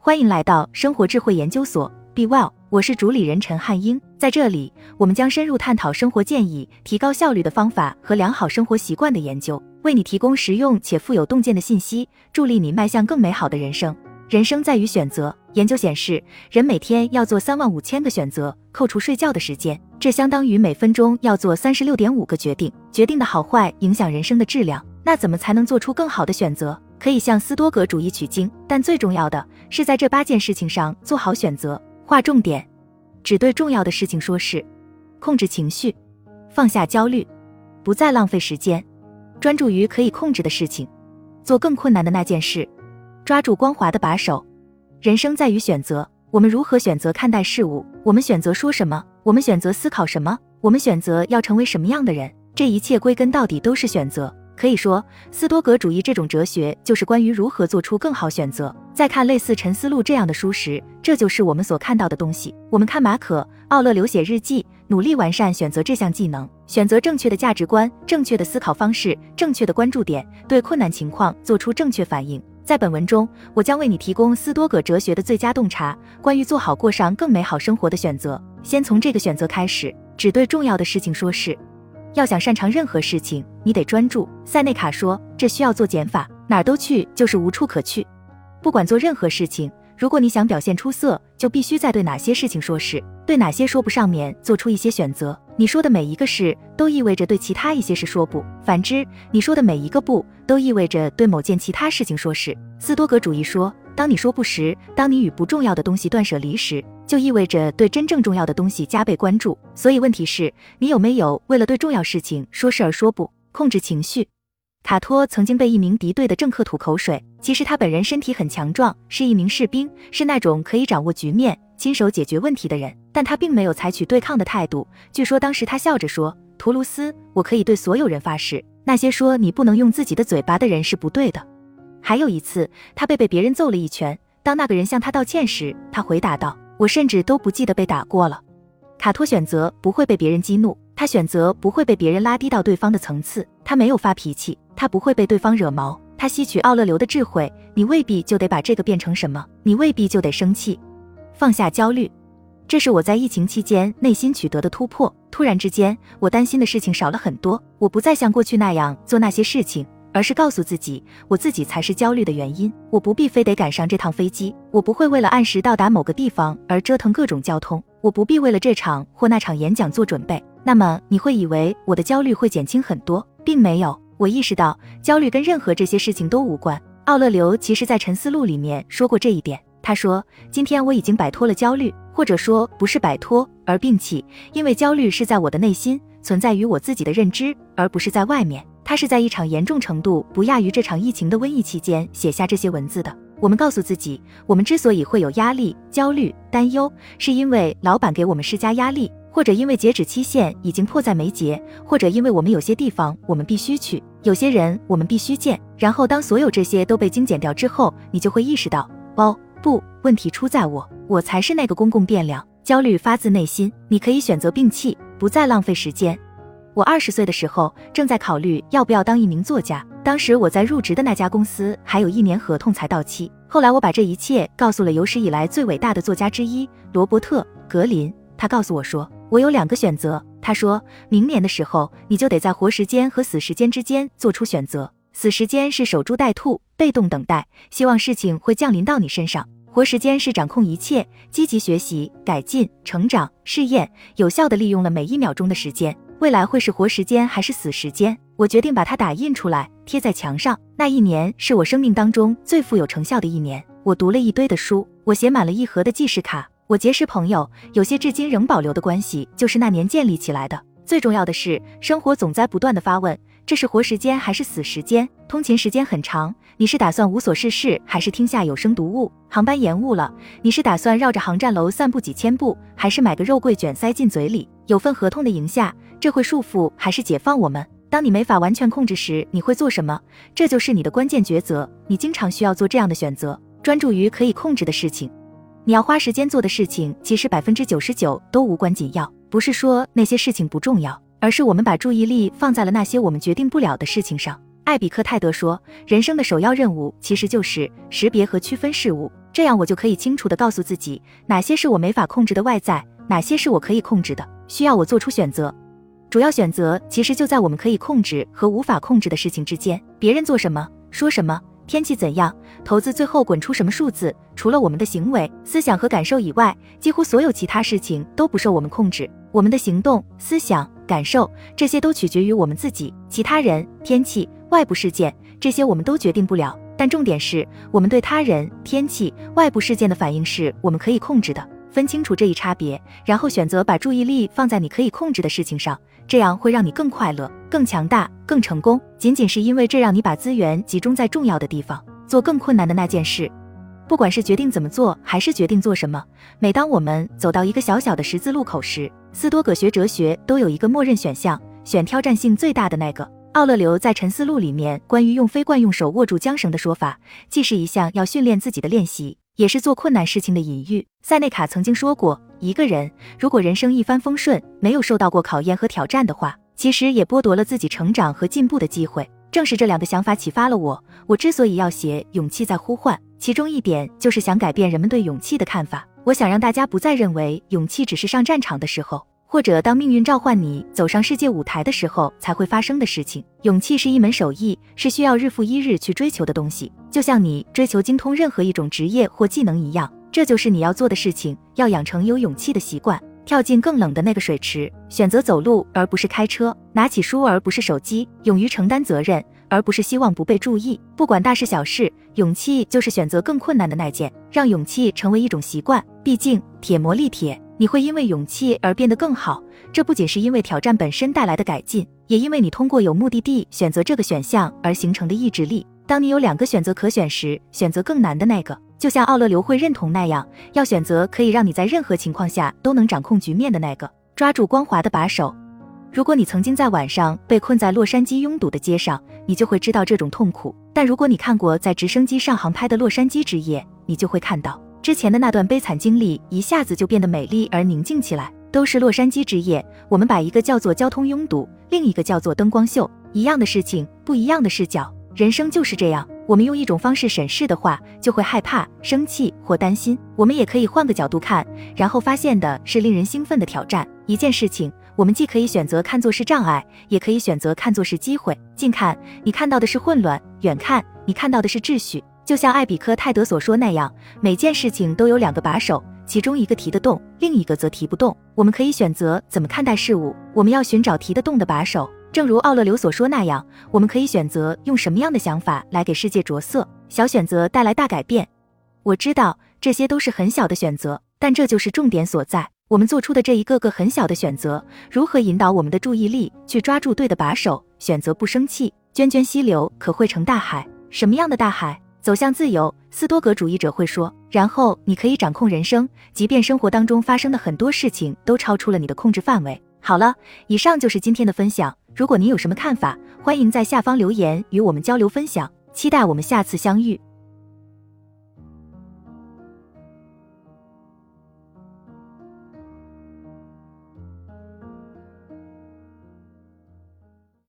欢迎来到生活智慧研究所，Be Well，我是主理人陈汉英。在这里，我们将深入探讨生活建议、提高效率的方法和良好生活习惯的研究，为你提供实用且富有洞见的信息，助力你迈向更美好的人生。人生在于选择。研究显示，人每天要做三万五千个选择，扣除睡觉的时间，这相当于每分钟要做三十六点五个决定。决定的好坏影响人生的质量。那怎么才能做出更好的选择？可以向斯多格主义取经，但最重要的是在这八件事情上做好选择，划重点，只对重要的事情说是，控制情绪，放下焦虑，不再浪费时间，专注于可以控制的事情，做更困难的那件事。抓住光滑的把手，人生在于选择。我们如何选择看待事物？我们选择说什么？我们选择思考什么？我们选择要成为什么样的人？这一切归根到底都是选择。可以说，斯多格主义这种哲学就是关于如何做出更好选择。在看类似《沉思录》这样的书时，这就是我们所看到的东西。我们看马可·奥勒留写日记，努力完善选择这项技能，选择正确的价值观、正确的思考方式、正确的关注点，对困难情况做出正确反应。在本文中，我将为你提供斯多葛哲学的最佳洞察，关于做好过上更美好生活的选择。先从这个选择开始，只对重要的事情说是。要想擅长任何事情，你得专注。塞内卡说，这需要做减法，哪儿都去就是无处可去。不管做任何事情，如果你想表现出色，就必须在对哪些事情说是，对哪些说不上面做出一些选择。你说的每一个是，都意味着对其他一些事说不；反之，你说的每一个不，都意味着对某件其他事情说是。斯多格主义说，当你说不时，当你与不重要的东西断舍离时，就意味着对真正重要的东西加倍关注。所以问题是，你有没有为了对重要事情说是而说不？控制情绪。卡托曾经被一名敌对的政客吐口水，其实他本人身体很强壮，是一名士兵，是那种可以掌握局面。亲手解决问题的人，但他并没有采取对抗的态度。据说当时他笑着说：“图卢斯，我可以对所有人发誓，那些说你不能用自己的嘴巴的人是不对的。”还有一次，他被被别人揍了一拳。当那个人向他道歉时，他回答道：“我甚至都不记得被打过了。”卡托选择不会被别人激怒，他选择不会被别人拉低到对方的层次。他没有发脾气，他不会被对方惹毛。他吸取奥勒留的智慧：你未必就得把这个变成什么，你未必就得生气。放下焦虑，这是我在疫情期间内心取得的突破。突然之间，我担心的事情少了很多。我不再像过去那样做那些事情，而是告诉自己，我自己才是焦虑的原因。我不必非得赶上这趟飞机，我不会为了按时到达某个地方而折腾各种交通，我不必为了这场或那场演讲做准备。那么你会以为我的焦虑会减轻很多，并没有。我意识到焦虑跟任何这些事情都无关。奥勒留其实在《沉思录》里面说过这一点。他说：“今天我已经摆脱了焦虑，或者说不是摆脱，而摒弃，因为焦虑是在我的内心，存在于我自己的认知，而不是在外面。他是在一场严重程度不亚于这场疫情的瘟疫期间写下这些文字的。我们告诉自己，我们之所以会有压力、焦虑、担忧，是因为老板给我们施加压力，或者因为截止期限已经迫在眉睫，或者因为我们有些地方我们必须去，有些人我们必须见。然后当所有这些都被精简掉之后，你就会意识到，哦。”不，问题出在我，我才是那个公共变量。焦虑发自内心，你可以选择摒弃，不再浪费时间。我二十岁的时候，正在考虑要不要当一名作家。当时我在入职的那家公司还有一年合同才到期。后来我把这一切告诉了有史以来最伟大的作家之一罗伯特·格林。他告诉我说，我有两个选择。他说明年的时候，你就得在活时间和死时间之间做出选择。死时间是守株待兔，被动等待，希望事情会降临到你身上；活时间是掌控一切，积极学习、改进、成长、试验，有效的利用了每一秒钟的时间。未来会是活时间还是死时间？我决定把它打印出来，贴在墙上。那一年是我生命当中最富有成效的一年。我读了一堆的书，我写满了一盒的记事卡，我结识朋友，有些至今仍保留的关系就是那年建立起来的。最重要的是，生活总在不断的发问。这是活时间还是死时间？通勤时间很长，你是打算无所事事，还是听下有声读物？航班延误了，你是打算绕着航站楼散步几千步，还是买个肉桂卷塞进嘴里？有份合同的赢下，这会束缚还是解放我们？当你没法完全控制时，你会做什么？这就是你的关键抉择。你经常需要做这样的选择，专注于可以控制的事情。你要花时间做的事情，其实百分之九十九都无关紧要。不是说那些事情不重要。而是我们把注意力放在了那些我们决定不了的事情上。艾比克泰德说，人生的首要任务其实就是识别和区分事物。这样我就可以清楚地告诉自己，哪些是我没法控制的外在，哪些是我可以控制的，需要我做出选择。主要选择其实就在我们可以控制和无法控制的事情之间。别人做什么，说什么，天气怎样，投资最后滚出什么数字，除了我们的行为、思想和感受以外，几乎所有其他事情都不受我们控制。我们的行动、思想、感受，这些都取决于我们自己。其他人、天气、外部事件，这些我们都决定不了。但重点是我们对他人、天气、外部事件的反应是我们可以控制的。分清楚这一差别，然后选择把注意力放在你可以控制的事情上。这样会让你更快乐、更强大、更成功。仅仅是因为这让你把资源集中在重要的地方，做更困难的那件事。不管是决定怎么做，还是决定做什么，每当我们走到一个小小的十字路口时，斯多葛学哲学都有一个默认选项：选挑战性最大的那个。奥勒留在《沉思录》里面关于用非惯用手握住缰绳的说法，既是一项要训练自己的练习，也是做困难事情的隐喻。塞内卡曾经说过。一个人如果人生一帆风顺，没有受到过考验和挑战的话，其实也剥夺了自己成长和进步的机会。正是这两个想法启发了我。我之所以要写《勇气在呼唤》，其中一点就是想改变人们对勇气的看法。我想让大家不再认为勇气只是上战场的时候，或者当命运召唤你走上世界舞台的时候才会发生的事情。勇气是一门手艺，是需要日复一日去追求的东西，就像你追求精通任何一种职业或技能一样。这就是你要做的事情，要养成有勇气的习惯，跳进更冷的那个水池，选择走路而不是开车，拿起书而不是手机，勇于承担责任而不是希望不被注意。不管大事小事，勇气就是选择更困难的那件，让勇气成为一种习惯。毕竟铁磨砺铁，你会因为勇气而变得更好。这不仅是因为挑战本身带来的改进，也因为你通过有目的地选择这个选项而形成的意志力。当你有两个选择可选时，选择更难的那个。就像奥勒留会认同那样，要选择可以让你在任何情况下都能掌控局面的那个，抓住光滑的把手。如果你曾经在晚上被困在洛杉矶拥堵的街上，你就会知道这种痛苦。但如果你看过在直升机上航拍的洛杉矶之夜，你就会看到之前的那段悲惨经历一下子就变得美丽而宁静起来。都是洛杉矶之夜，我们把一个叫做交通拥堵，另一个叫做灯光秀，一样的事情，不一样的视角。人生就是这样。我们用一种方式审视的话，就会害怕、生气或担心。我们也可以换个角度看，然后发现的是令人兴奋的挑战。一件事情，我们既可以选择看作是障碍，也可以选择看作是机会。近看，你看到的是混乱；远看，你看到的是秩序。就像艾比克泰德所说那样，每件事情都有两个把手，其中一个提得动，另一个则提不动。我们可以选择怎么看待事物。我们要寻找提得动的把手。正如奥勒留所说那样，我们可以选择用什么样的想法来给世界着色。小选择带来大改变。我知道这些都是很小的选择，但这就是重点所在。我们做出的这一个个很小的选择，如何引导我们的注意力去抓住对的把手？选择不生气，涓涓溪流可汇成大海。什么样的大海？走向自由。斯多格主义者会说，然后你可以掌控人生，即便生活当中发生的很多事情都超出了你的控制范围。好了，以上就是今天的分享。如果您有什么看法，欢迎在下方留言与我们交流分享。期待我们下次相遇。